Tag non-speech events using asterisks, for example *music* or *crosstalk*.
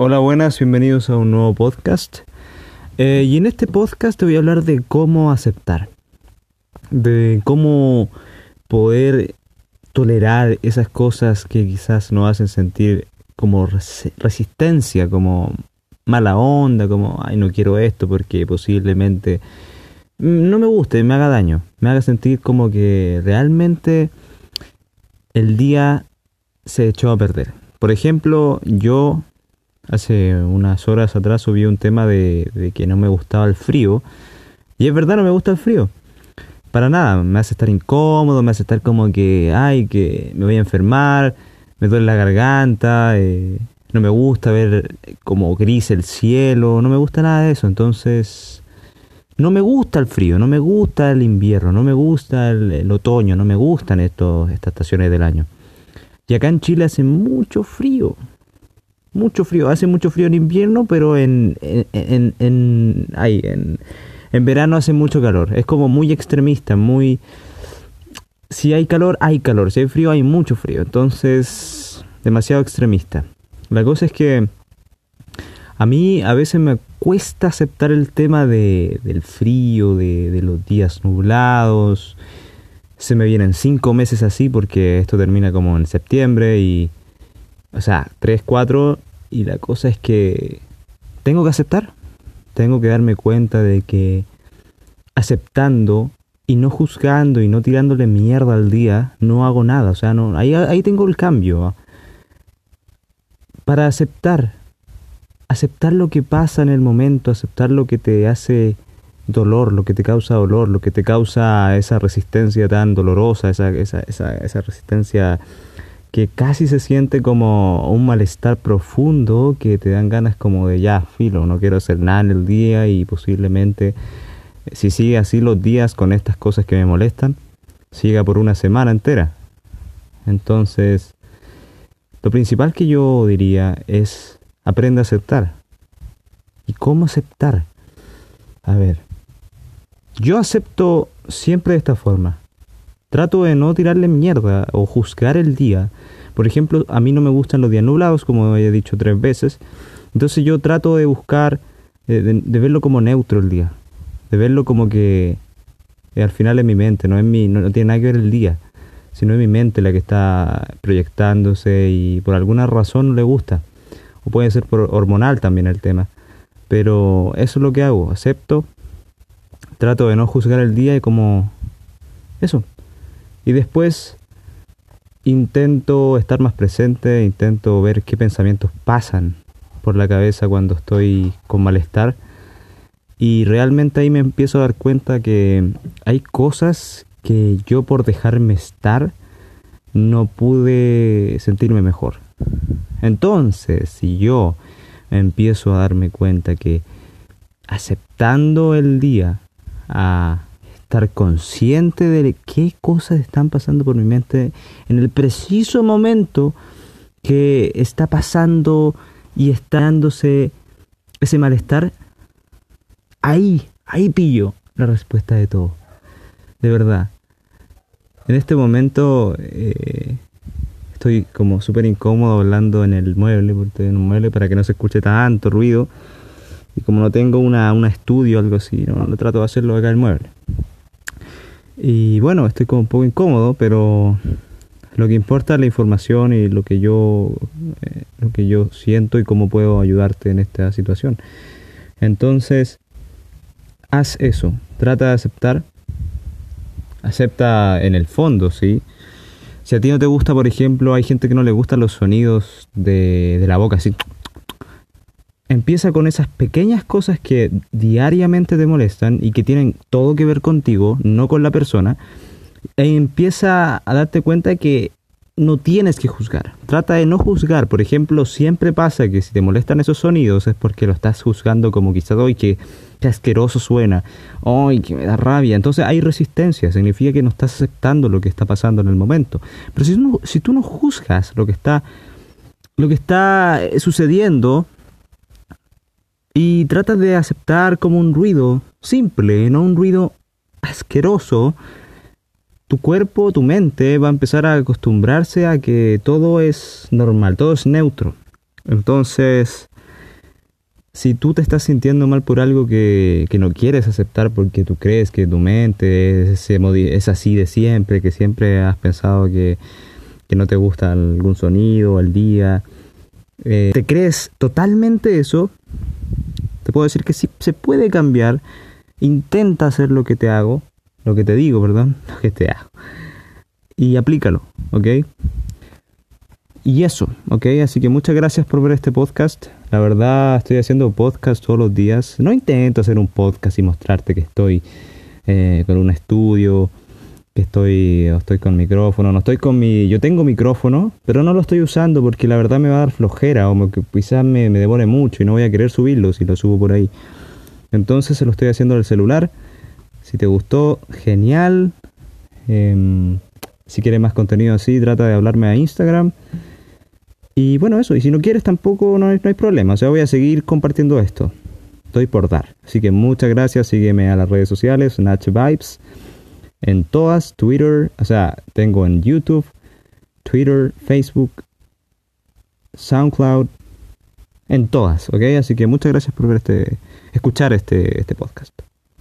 Hola, buenas, bienvenidos a un nuevo podcast. Eh, y en este podcast te voy a hablar de cómo aceptar, de cómo poder tolerar esas cosas que quizás nos hacen sentir como resistencia, como mala onda, como, ay, no quiero esto porque posiblemente no me guste, me haga daño, me haga sentir como que realmente el día se echó a perder. Por ejemplo, yo hace unas horas atrás subí un tema de, que no me gustaba el frío. Y es verdad, no me gusta el frío. Para nada, me hace estar incómodo, me hace estar como que, ay, que me voy a enfermar, me duele la garganta, eh, no me gusta ver como gris el cielo, no me gusta nada de eso. Entonces, no me gusta el frío, no me gusta el invierno, no me gusta el, otoño, no me gustan estos, estas estaciones del año. Y acá en Chile hace mucho frío, mucho frío. Hace mucho frío en invierno, pero en, en, en, en, en verano hace mucho calor. Es como muy extremista, muy... Si hay calor, hay calor. Si hay frío, hay mucho frío. Entonces, demasiado extremista. La cosa es que a mí a veces me cuesta aceptar el tema de, del frío, de, de los días nublados. Se me vienen cinco meses así porque esto termina como en septiembre y... O sea, tres, cuatro y la cosa es que tengo que aceptar. Tengo que darme cuenta de que aceptando y no juzgando y no tirándole mierda al día, no hago nada. O sea, no, ahí, ahí tengo el cambio. Para aceptar, aceptar lo que pasa en el momento, aceptar lo que te hace dolor, lo que te causa dolor, lo que te causa esa resistencia tan dolorosa, esa, esa, esa, esa resistencia que casi se siente como un malestar profundo que te dan ganas como de ya, filo, no quiero hacer nada en el día y posiblemente si sigue así los días con estas cosas que me molestan, siga por una semana entera. Entonces, lo principal que yo diría es aprende a aceptar. ¿Y cómo aceptar? A ver, yo acepto siempre de esta forma. Trato de no tirarle mierda o juzgar el día. Por ejemplo, a mí no me gustan los días nublados, como he dicho tres veces. Entonces yo trato de buscar, de, verlo como neutro el día. De verlo como que eh, al final es mi mente, no, es mi, no, tiene nada que ver el día. Sino es mi mente la que está proyectándose y por alguna razón no le gusta. O puede ser por hormonal también el tema. Pero eso es lo que hago. Acepto, trato de no juzgar el día y como eso, y después intento estar más presente, intento ver qué pensamientos pasan por la cabeza cuando estoy con malestar. Y realmente ahí me empiezo a dar cuenta que hay cosas que yo por dejarme estar no pude sentirme mejor. Entonces, si yo empiezo a darme cuenta que aceptando el día a consciente de qué cosas están pasando por mi mente en el preciso momento que está pasando y está dándose ese malestar, ahí, ahí pillo la respuesta de todo. De verdad. En este momento eh, estoy como súper incómodo hablando en el mueble, porque en un mueble para que no se escuche tanto ruido. Y como no tengo una, un estudio o algo así, no, no trato de hacerlo acá en el mueble. Y bueno, estoy como un poco incómodo, pero lo que importa es la información y lo que yo eh, lo que yo siento y cómo puedo ayudarte en esta situación. Entonces, haz eso, trata de aceptar. Acepta en el fondo, ¿sí? Si a ti no te gusta, por ejemplo, hay gente que no le gustan los sonidos de, de la boca, así empieza con esas pequeñas cosas que diariamente te molestan y que tienen todo que ver contigo, no con la persona, e empieza a darte cuenta que no tienes que juzgar. Trata de no juzgar. Por ejemplo, siempre pasa que si te molestan esos sonidos es porque lo estás juzgando como quizás hoy que, asqueroso suena, hoy que me da rabia. Entonces hay resistencia, significa que no estás aceptando lo que está pasando en el momento. Pero si, si tú no juzgas lo que está lo que está sucediendo, y trata de aceptar como un ruido simple, no un ruido asqueroso, tu cuerpo, tu mente va a empezar a acostumbrarse a que todo es normal, todo es neutro. Entonces, si tú te estás sintiendo mal por algo que, que no quieres aceptar porque tú crees que tu mente es, es así de siempre, que siempre has pensado que, que no te gusta algún sonido al día, eh, te crees totalmente eso, te puedo decir que sí se puede cambiar. Intenta hacer lo que te hago, lo que te digo, perdón, *laughs* lo que te hago. Y aplícalo, ¿ok? Y eso, ¿ok? Así que muchas gracias por ver este podcast. La verdad, estoy haciendo podcast todos los días. No intento hacer un podcast y mostrarte que estoy eh, con un estudio, que estoy, estoy con micrófono. No estoy con mi. Yo tengo micrófono, pero no lo estoy usando porque la verdad me va a dar flojera o quizás me, me devore mucho y no voy a querer subirlo si lo subo por ahí. Entonces se lo estoy haciendo del celular. Si te gustó, genial. Em, si quieres más contenido así, trata de hablarme a Instagram. Y bueno, eso, y si no quieres tampoco no hay, no hay problema, o sea, voy a seguir compartiendo esto. Estoy por dar. Así que muchas gracias, sígueme a las redes sociales, Natch Vibes, en todas, Twitter, o sea, tengo en YouTube, Twitter, Facebook, SoundCloud, en todas, ¿ok? Así que muchas gracias por ver este, escuchar este, este podcast.